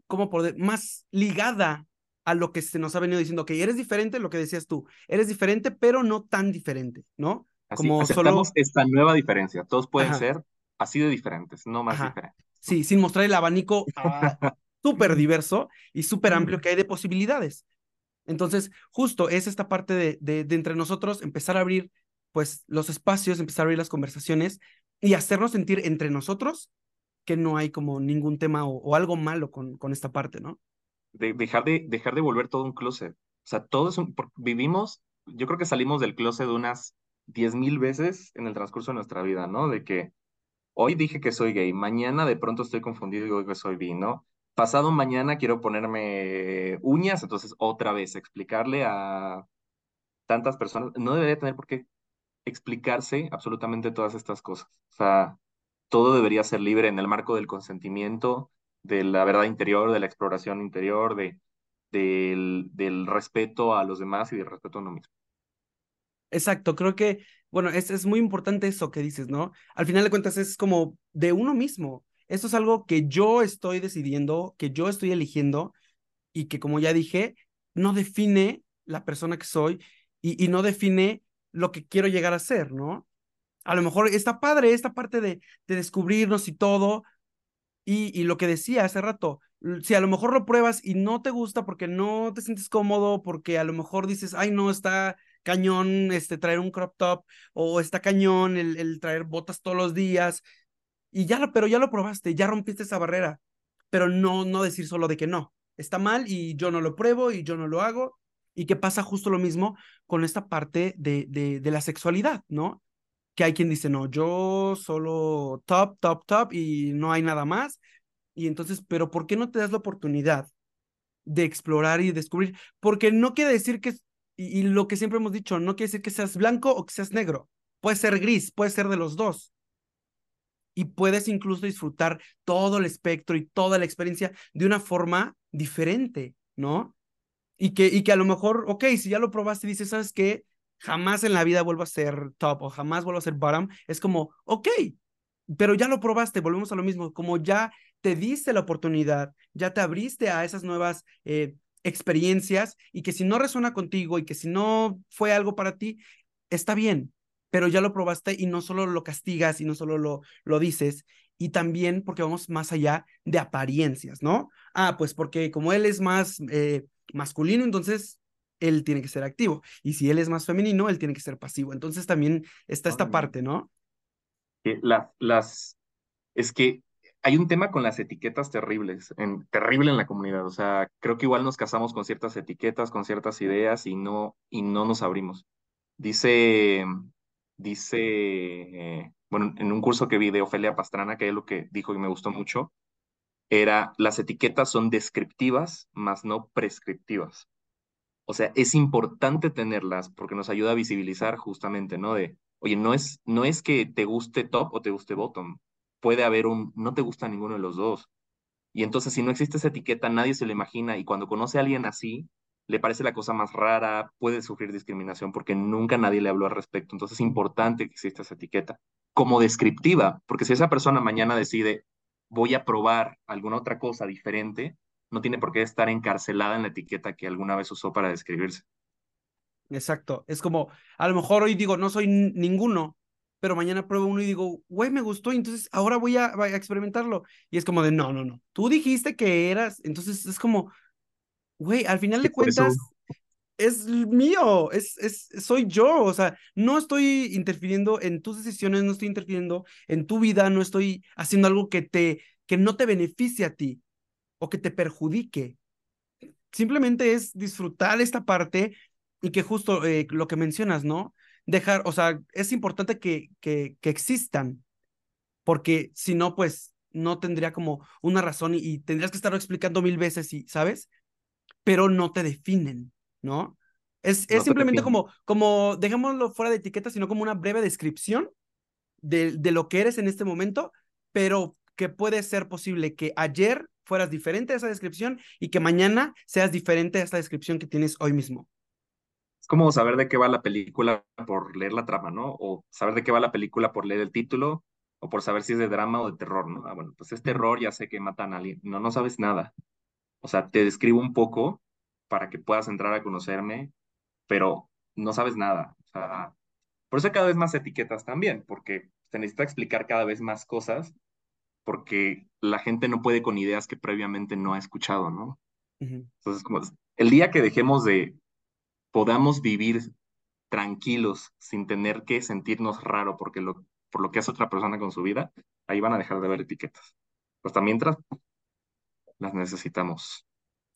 ¿cómo poder? Más ligada a lo que se nos ha venido diciendo, que eres diferente, lo que decías tú, eres diferente, pero no tan diferente, ¿no? Como solo... esta nueva diferencia, todos pueden ser así de diferentes, no más diferentes. Sí, sin mostrar el abanico súper diverso y súper amplio que hay de posibilidades. Entonces, justo es esta parte de, de, de, entre nosotros empezar a abrir pues los espacios, empezar a abrir las conversaciones y hacernos sentir entre nosotros que no hay como ningún tema o, algo malo con, con esta parte, ¿no? De, dejar, de, dejar de volver todo un closet. O sea, todos vivimos, yo creo que salimos del closet unas diez mil veces en el transcurso de nuestra vida, ¿no? De que hoy dije que soy gay, mañana de pronto estoy confundido y digo que soy bi, ¿no? Pasado mañana quiero ponerme uñas, entonces otra vez explicarle a tantas personas, no debería tener por qué explicarse absolutamente todas estas cosas. O sea, todo debería ser libre en el marco del consentimiento, de la verdad interior, de la exploración interior, de, del, del respeto a los demás y del respeto a uno mismo. Exacto, creo que, bueno, es, es muy importante eso que dices, ¿no? Al final de cuentas es como de uno mismo. Esto es algo que yo estoy decidiendo, que yo estoy eligiendo y que, como ya dije, no define la persona que soy y, y no define lo que quiero llegar a ser, ¿no? A lo mejor está padre esta parte de, de descubrirnos y todo. Y, y lo que decía hace rato, si a lo mejor lo pruebas y no te gusta porque no te sientes cómodo, porque a lo mejor dices, ay, no, está cañón este, traer un crop top, o está cañón el, el traer botas todos los días, y ya pero ya lo probaste, ya rompiste esa barrera, pero no, no decir solo de que no, está mal y yo no lo pruebo y yo no lo hago, y que pasa justo lo mismo con esta parte de, de, de la sexualidad, ¿no? Que hay quien dice, no, yo solo top, top, top y no hay nada más. Y entonces, pero ¿por qué no te das la oportunidad de explorar y descubrir? Porque no quiere decir que, y, lo que siempre hemos dicho, no quiere decir que seas blanco o que seas negro. Puede ser gris, puede ser de los dos. Y puedes incluso disfrutar todo el espectro y toda la experiencia de una forma diferente, ¿no? Y que, y que a lo mejor, ok, si ya lo probaste y dices, ¿sabes qué? Jamás en la vida vuelvo a ser top o jamás vuelvo a ser bottom. Es como, ok, pero ya lo probaste, volvemos a lo mismo, como ya te diste la oportunidad, ya te abriste a esas nuevas eh, experiencias y que si no resuena contigo y que si no fue algo para ti, está bien, pero ya lo probaste y no solo lo castigas y no solo lo, lo dices, y también porque vamos más allá de apariencias, ¿no? Ah, pues porque como él es más eh, masculino, entonces él tiene que ser activo. Y si él es más femenino, él tiene que ser pasivo. Entonces también está esta parte, ¿no? Las, las, es que hay un tema con las etiquetas terribles, en, terrible en la comunidad. O sea, creo que igual nos casamos con ciertas etiquetas, con ciertas ideas y no, y no nos abrimos. Dice, dice, eh, bueno, en un curso que vi de Ofelia Pastrana, que es lo que dijo y me gustó mucho, era las etiquetas son descriptivas, más no prescriptivas. O sea, es importante tenerlas porque nos ayuda a visibilizar justamente, ¿no? De, oye, no es, no es que te guste top o te guste bottom. Puede haber un, no te gusta ninguno de los dos. Y entonces, si no existe esa etiqueta, nadie se lo imagina. Y cuando conoce a alguien así, le parece la cosa más rara, puede sufrir discriminación porque nunca nadie le habló al respecto. Entonces, es importante que exista esa etiqueta como descriptiva, porque si esa persona mañana decide, voy a probar alguna otra cosa diferente, no tiene por qué estar encarcelada en la etiqueta que alguna vez usó para describirse. Exacto, es como, a lo mejor hoy digo, no soy ninguno, pero mañana pruebo uno y digo, güey, me gustó, y entonces ahora voy a, a, experimentarlo. Y es como de, no, no, no, tú dijiste que eras, entonces es como, güey, al final de cuentas, es mío, es, es, soy yo, o sea, no estoy interfiriendo en tus decisiones, no estoy interfiriendo en tu vida, no estoy haciendo algo que te, que no te beneficie a ti o que te perjudique. Simplemente es disfrutar esta parte y que justo eh, lo que mencionas, ¿no? Dejar, o sea, es importante que, que, que existan, porque si no, pues no tendría como una razón y, y tendrías que estarlo explicando mil veces, y, ¿sabes? Pero no te definen. ¿no? Es, es simplemente como, como, dejémoslo fuera de etiqueta, sino como una breve descripción de, de lo que eres en este momento, pero que puede ser posible que ayer fueras diferente a esa descripción y que mañana seas diferente a esta descripción que tienes hoy mismo. Es como saber de qué va la película por leer la trama, ¿no? O saber de qué va la película por leer el título, o por saber si es de drama o de terror, ¿no? Ah, bueno, pues es terror, ya sé que matan a alguien. No, no sabes nada. O sea, te describo un poco para que puedas entrar a conocerme, pero no sabes nada. O sea, por eso hay cada vez más etiquetas también, porque se necesita explicar cada vez más cosas, porque la gente no puede con ideas que previamente no ha escuchado, ¿no? Entonces, como el día que dejemos de, podamos vivir tranquilos sin tener que sentirnos raro porque lo, por lo que hace otra persona con su vida, ahí van a dejar de ver etiquetas. Hasta mientras las necesitamos.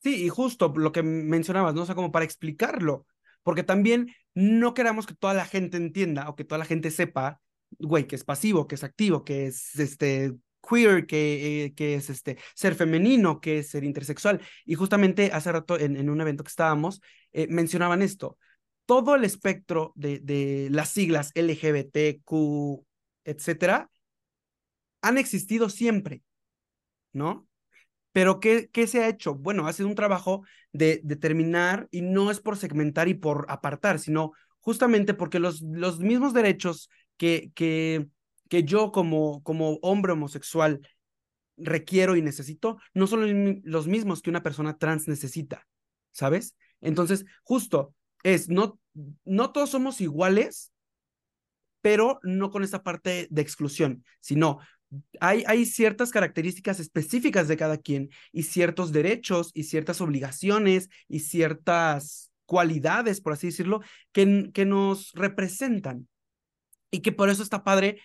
Sí, y justo lo que mencionabas, ¿no? O sea, como para explicarlo, porque también no queramos que toda la gente entienda o que toda la gente sepa, güey, que es pasivo, que es activo, que es este queer, que, eh, que es este ser femenino, que es ser intersexual. Y justamente hace rato en, en un evento que estábamos, eh, mencionaban esto. Todo el espectro de, de las siglas LGBTQ, etcétera, han existido siempre, ¿no? Pero ¿qué, ¿qué, se ha hecho? Bueno, ha sido un trabajo de determinar y no es por segmentar y por apartar, sino justamente porque los, los mismos derechos que, que, que yo como, como hombre homosexual requiero y necesito, no son los mismos que una persona trans necesita, ¿sabes? Entonces, justo es, no, no todos somos iguales, pero no con esa parte de exclusión, sino hay, hay, ciertas características específicas de cada quien y ciertos derechos y ciertas obligaciones y ciertas cualidades, por así decirlo, que, que nos representan. Y que por eso está padre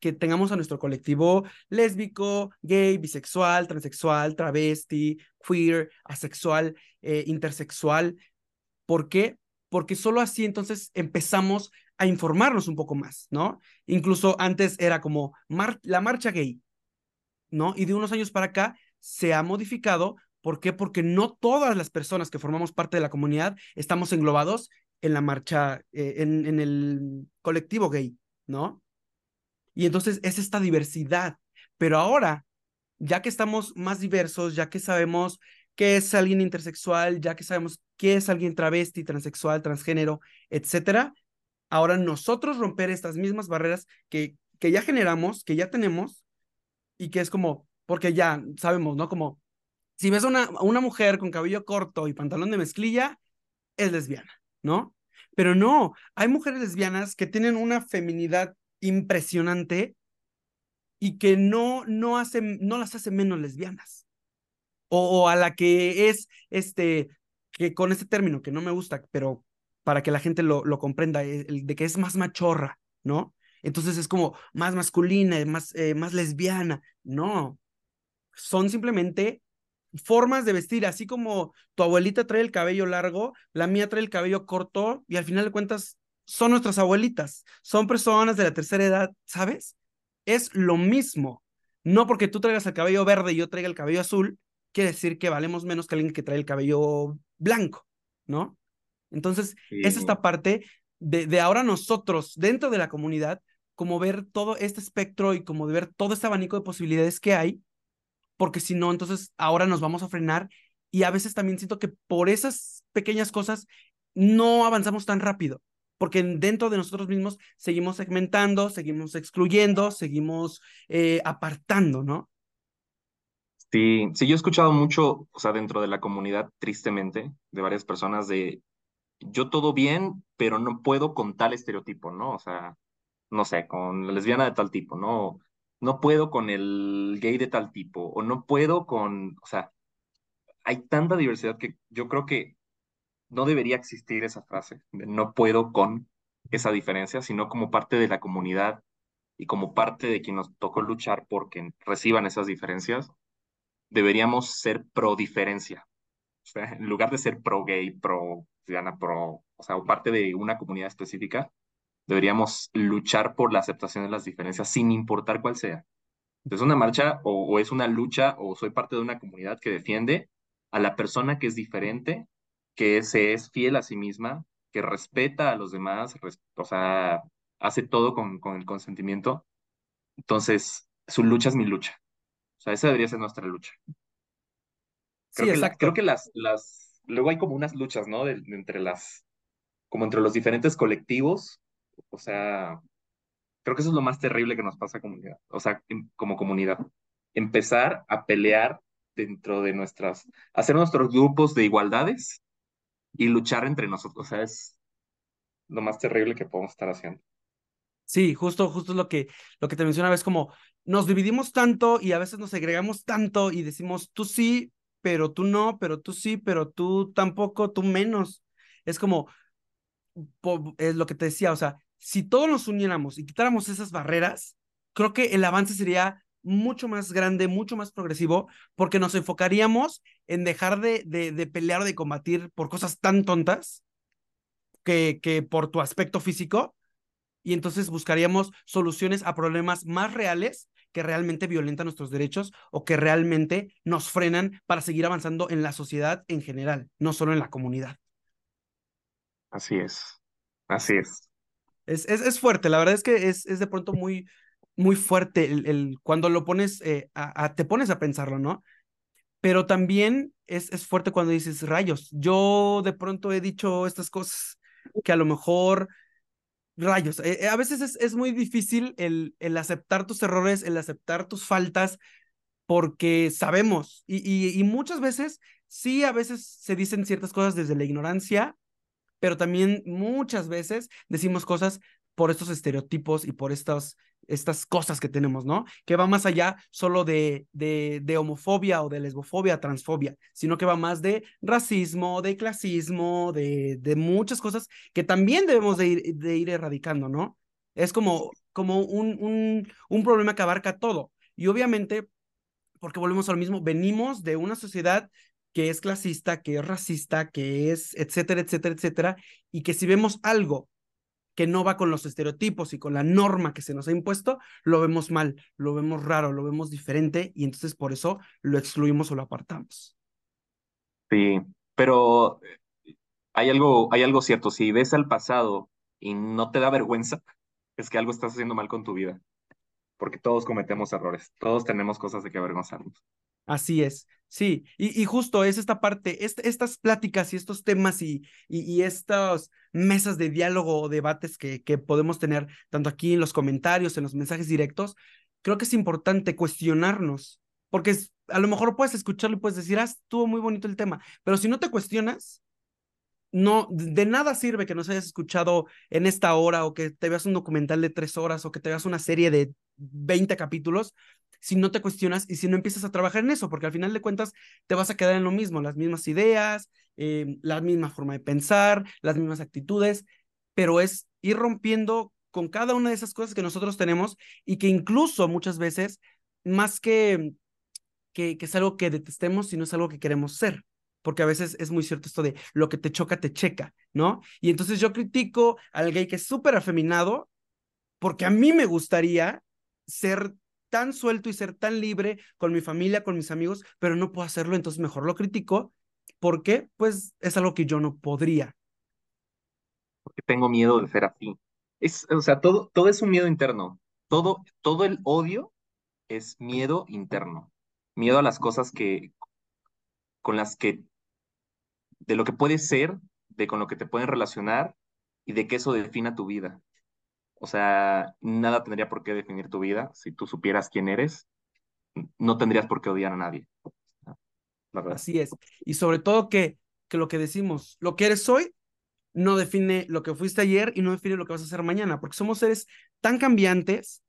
que, tengamos a nuestro colectivo lésbico, gay, bisexual, transexual, travesti, queer, asexual, eh, intersexual. ¿Por qué? Porque solo así entonces empezamos a informarnos un poco más, ¿no? Incluso antes era como la marcha gay, ¿no? Y de unos años para acá se ha modificado. ¿Por qué? Porque no todas las personas que formamos parte de la comunidad estamos englobados en la marcha, eh, en, en el colectivo gay, ¿no? Y entonces es esta diversidad. Pero ahora, ya que estamos más diversos, ya que sabemos qué es alguien intersexual, ya que sabemos qué es alguien travesti, transexual, transgénero, etcétera, ahora nosotros romper estas mismas barreras que, que ya generamos, que ya tenemos, y que es como, porque ya sabemos, ¿no? Como, si ves a una, una mujer con cabello corto y pantalón de mezclilla, es lesbiana, ¿no? Pero no, hay mujeres lesbianas que tienen una feminidad impresionante y que no, no, hacen, no las hace menos lesbianas. O, a la que es, este, que con este término que no me gusta, pero para que la gente lo, lo comprenda, eh, de que es más machorra, ¿no? Entonces es como más masculina, más, eh, más lesbiana. No, son simplemente formas de vestir, así como tu abuelita trae el cabello largo, la mía trae el cabello corto y al final de cuentas son nuestras abuelitas, son personas de la tercera edad, ¿sabes? Es lo mismo. No porque tú traigas el cabello verde y yo traiga el cabello azul, quiere decir que valemos menos que alguien que trae el cabello blanco, ¿no? Entonces, es esta parte de, de ahora nosotros, dentro de la comunidad, como ver todo este espectro y como de ver todo este abanico de posibilidades que hay, porque si no, entonces ahora nos vamos a frenar y a veces también siento que por esas pequeñas cosas no avanzamos tan rápido, porque dentro de nosotros mismos seguimos segmentando, seguimos excluyendo, seguimos eh, apartando, ¿no? Sí, sí, yo he escuchado mucho, o sea, dentro de la comunidad, tristemente, de varias personas de yo todo bien, pero no puedo con tal estereotipo, ¿no? O sea, no sé, con la lesbiana de tal tipo, no, no puedo con el gay de tal tipo, o no puedo con, o sea, hay tanta diversidad que yo creo que no debería existir esa frase no puedo con esa diferencia, sino como parte de la comunidad y como parte de quien nos tocó luchar porque reciban esas diferencias, deberíamos ser pro diferencia. O sea, en lugar de ser pro gay, pro lesbiana, pro, o sea, o parte de una comunidad específica, deberíamos luchar por la aceptación de las diferencias sin importar cuál sea. Es una marcha o, es una lucha o soy parte de una comunidad que defiende a la persona que es diferente, que se es fiel a sí misma, que respeta a los demás, o sea, hace todo con, con el consentimiento. Entonces, su lucha es mi lucha. O sea, esa debería ser nuestra lucha. Creo, sí, que, creo que las, las, luego hay como unas luchas, ¿no? De, de entre las, como entre los diferentes colectivos o sea, creo que eso es lo más terrible que nos pasa comunidad, o sea, como comunidad. Empezar a pelear dentro de nuestras, hacer nuestros grupos de igualdades y luchar entre nosotros. O sea, es lo más terrible que podemos estar haciendo. Sí, justo, justo lo que, lo que te mencionaba, es como nos dividimos tanto y a veces nos segregamos tanto y decimos tú sí, pero tú no, pero tú sí, pero tú tampoco, tú menos. Es como, es lo que te decía, o sea, si todos nos uniéramos y quitáramos esas barreras, creo que el avance sería mucho más grande, mucho más progresivo, porque nos enfocaríamos en dejar de, de, pelear o de combatir por cosas tan tontas que, que por tu aspecto físico, y entonces buscaríamos soluciones a problemas más reales que realmente violentan nuestros derechos o que realmente nos frenan para seguir avanzando en la sociedad en general, no solo en la comunidad. Así es, así es. Es, es, es, fuerte, la verdad es que es, es de pronto muy, muy fuerte el, el cuando lo pones, eh, a, te pones a pensarlo, ¿no? Pero también es, es fuerte cuando dices, rayos, yo de pronto he dicho estas cosas que a lo mejor, rayos, eh, eh, a veces es, es muy difícil el, el aceptar tus errores, el aceptar tus faltas, porque sabemos, y, y, y muchas veces, sí, a veces se dicen ciertas cosas desde la ignorancia, pero también muchas veces decimos cosas por estos estereotipos y por estas, estas cosas que tenemos, ¿no? Que va más allá solo de, de, homofobia o de lesbofobia, transfobia, sino que va más de racismo, de clasismo, de, de muchas cosas que también debemos de ir, de ir erradicando, ¿no? Es como, como un, un, un problema que abarca todo. Y obviamente, porque volvemos al mismo, venimos de una sociedad que es clasista, que es racista, que es etcétera, etcétera, etcétera, y que si vemos algo que no va con los estereotipos y con la norma que se nos ha impuesto, lo vemos mal, lo vemos raro, lo vemos diferente y entonces por eso lo excluimos o lo apartamos. Sí, pero eh, hay algo, hay algo cierto, si ves al pasado y no te da vergüenza, es que algo estás haciendo mal con tu vida, porque todos cometemos errores, todos tenemos cosas de que avergonzarnos. Así es, sí, y, y justo es esta parte, estas pláticas y estos temas y, y, y, estas mesas de diálogo o debates que, que podemos tener tanto aquí en los comentarios, en los mensajes directos, creo que es importante cuestionarnos, porque a lo mejor puedes escucharlo y puedes decir, ah, estuvo muy bonito el tema, pero si no te cuestionas, no, de nada sirve que nos hayas escuchado en esta hora o que te veas un documental de tres horas o que te veas una serie de 20 capítulos si no te cuestionas y si no empiezas a trabajar en eso, porque al final de cuentas te vas a quedar en lo mismo, las mismas ideas, eh, la misma forma de pensar, las mismas actitudes, pero es ir rompiendo con cada una de esas cosas que nosotros tenemos y que incluso muchas veces, más que, que, que es algo que detestemos, sino es algo que queremos ser porque a veces es muy cierto esto de lo que te choca, te checa, ¿no? Y entonces yo critico al gay que es súper afeminado, porque a mí me gustaría ser tan suelto y ser tan libre con mi familia, con mis amigos, pero no puedo hacerlo, entonces mejor lo critico. ¿Por qué? Pues es algo que yo no podría. Porque tengo miedo de ser así. Es, o sea, todo, todo es un miedo interno. Todo, todo el odio es miedo interno. Miedo a las cosas que, con las que, de lo que puedes ser, de con lo que te pueden relacionar y de que eso defina tu vida. O sea, nada tendría por qué definir tu vida. Si tú supieras quién eres, no tendrías por qué odiar a nadie. Así es. Y sobre todo que, que lo que decimos, lo que eres hoy, no define lo que fuiste ayer y no define lo que vas a hacer mañana, porque somos seres tan cambiantes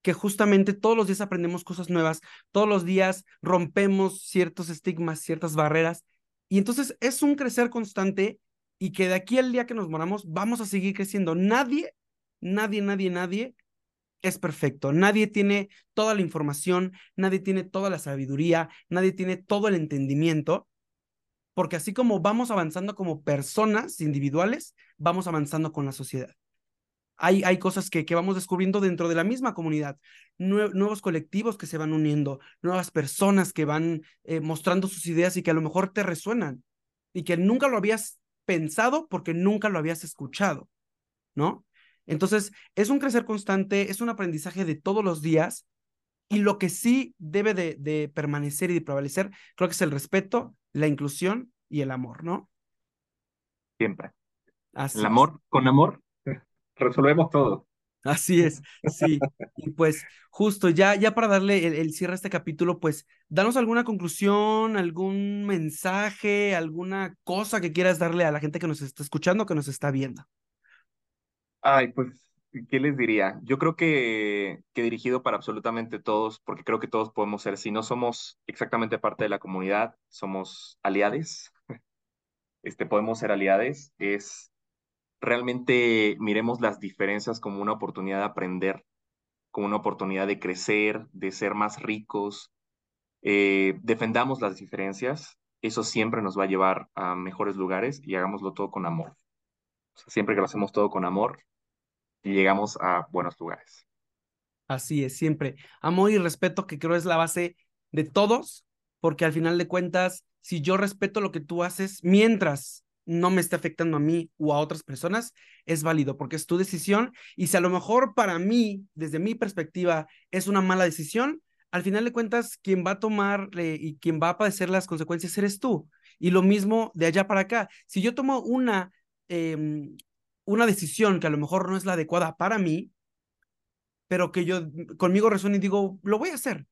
que justamente todos los días aprendemos cosas nuevas, todos los días rompemos ciertos estigmas, ciertas barreras, y entonces es un crecer constante y que de aquí al día que nos moramos vamos a seguir creciendo. Nadie, nadie, nadie, nadie es perfecto. Nadie tiene toda la información, nadie tiene toda la sabiduría, nadie tiene todo el entendimiento, porque así como vamos avanzando como personas individuales, vamos avanzando con la sociedad. Hay, hay cosas que, que vamos descubriendo dentro de la misma comunidad, nuevos colectivos que se van uniendo, nuevas personas que van eh, mostrando sus ideas y que a lo mejor te resuenan y que nunca lo habías pensado porque nunca lo habías escuchado, ¿no? Entonces, es un crecer constante, es un aprendizaje de todos los días y lo que sí debe de, de permanecer y de prevalecer, creo que es el respeto, la inclusión y el amor, ¿no? Siempre. el amor, con amor, resolvemos todo. Así es, sí. Y pues justo ya, ya para darle el, el, cierre a este capítulo, pues danos alguna conclusión, algún mensaje, alguna cosa que quieras darle a la gente que nos está escuchando, que nos está viendo. Ay, pues, ¿qué les diría? Yo creo que, que dirigido para absolutamente todos, porque creo que todos podemos ser, si no somos exactamente parte de la comunidad, somos aliades, este, podemos ser aliades, es realmente miremos las diferencias como una oportunidad de aprender, como una oportunidad de crecer, de ser más ricos, eh, defendamos las diferencias, eso siempre nos va a llevar a mejores lugares y hagámoslo todo con amor siempre que lo hacemos todo con amor y llegamos a buenos lugares. Así es, siempre. Amor y respeto, que creo es la base de todos, porque al final de cuentas, si yo respeto lo que tú haces, mientras no me esté afectando a mí o a otras personas, es válido, porque es tu decisión. Y si a lo mejor para mí, desde mi perspectiva, es una mala decisión, al final de cuentas, quien va a tomar y quien va a padecer las consecuencias eres tú. Y lo mismo de allá para acá. Si yo tomo una Em, una decisión que a lo mejor no es la adecuada para mí, pero que yo conmigo resuena y digo, lo voy a hacer.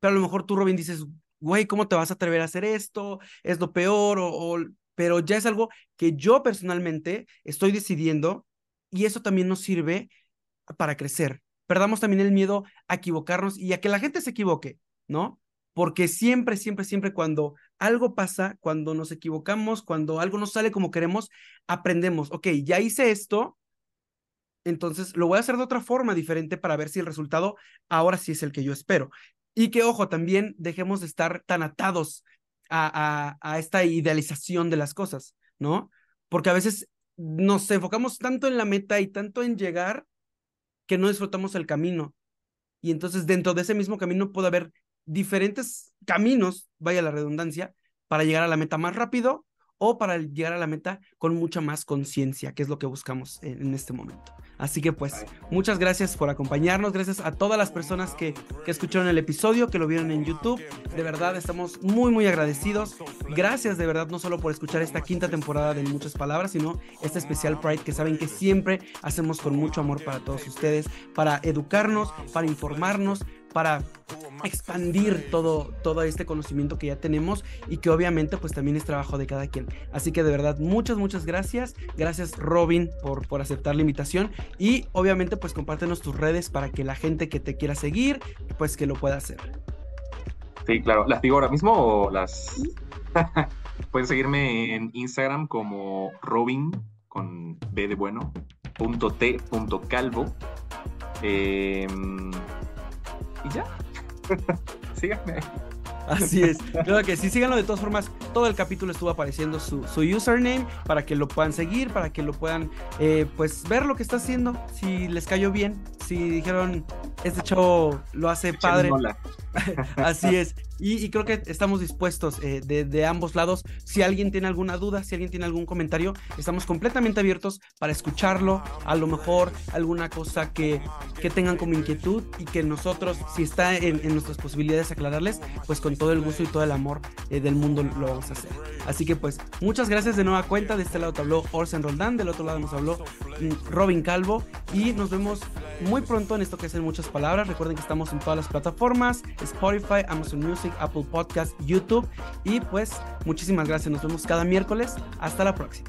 Pero a lo mejor tú, Robin, dices, güey, ¿cómo te vas a atrever a hacer esto? Es lo peor, o, pero ya es algo que yo personalmente estoy decidiendo y eso también nos sirve para crecer. Perdamos también el miedo a equivocarnos y a que la gente se equivoque, ¿no? porque siempre, siempre, siempre cuando algo pasa, cuando nos equivocamos, cuando algo no sale como queremos, aprendemos, ok, ya hice esto, entonces lo voy a hacer de otra forma diferente para ver si el resultado ahora sí es el que yo espero. Y que, ojo, también dejemos de estar tan atados a, a, a esta idealización de las cosas, ¿no? Porque a veces nos enfocamos tanto en la meta y tanto en llegar que no disfrutamos el camino. Y entonces dentro de ese mismo camino puede haber diferentes caminos, vaya la redundancia, para llegar a la meta más rápido o para llegar a la meta con mucha más conciencia, que es lo que buscamos en, este momento. Así que pues, muchas gracias por acompañarnos, gracias a todas las personas que, que, escucharon el episodio, que lo vieron en YouTube. De verdad, estamos muy, muy agradecidos. Gracias de verdad, no solo por escuchar esta quinta temporada de Muchas Palabras, sino este especial Pride que saben que siempre hacemos con mucho amor para todos ustedes, para educarnos, para informarnos, para expandir todo, todo este conocimiento que ya tenemos y que obviamente pues también es trabajo de cada quien. Así que de verdad muchas, muchas gracias. Gracias Robin por, por aceptar la invitación y obviamente pues compártenos tus redes para que la gente que te quiera seguir pues que lo pueda hacer. Sí, claro. ¿Las digo ahora mismo o las...? Pueden seguirme en Instagram como Robin con B de bueno, punto T, punto calvo. Eh, y ya. Síganme. Así es, claro que sí, síganlo de todas formas. Todo el capítulo estuvo apareciendo su, su username para que lo puedan seguir, para que lo puedan eh, pues ver lo que está haciendo, si les cayó bien, si dijeron este show lo hace padre. Así es. Y, creo que estamos dispuestos eh, de, ambos lados. Si alguien tiene alguna duda, si alguien tiene algún comentario, estamos completamente abiertos para escucharlo. A lo mejor alguna cosa que, que tengan como inquietud y que nosotros, si está en, nuestras posibilidades aclararles, pues con todo el gusto y todo el amor eh, del mundo lo vamos a hacer. Así que pues muchas gracias de nueva cuenta. De este lado te habló Orsen Roldán, del otro lado nos habló mm, Robin Calvo y nos vemos muy pronto en esto que es en muchas palabras. Recuerden que estamos en todas las plataformas, Spotify, Amazon Music, Apple Podcast, YouTube. Y pues muchísimas gracias. Nos vemos cada miércoles. Hasta la próxima.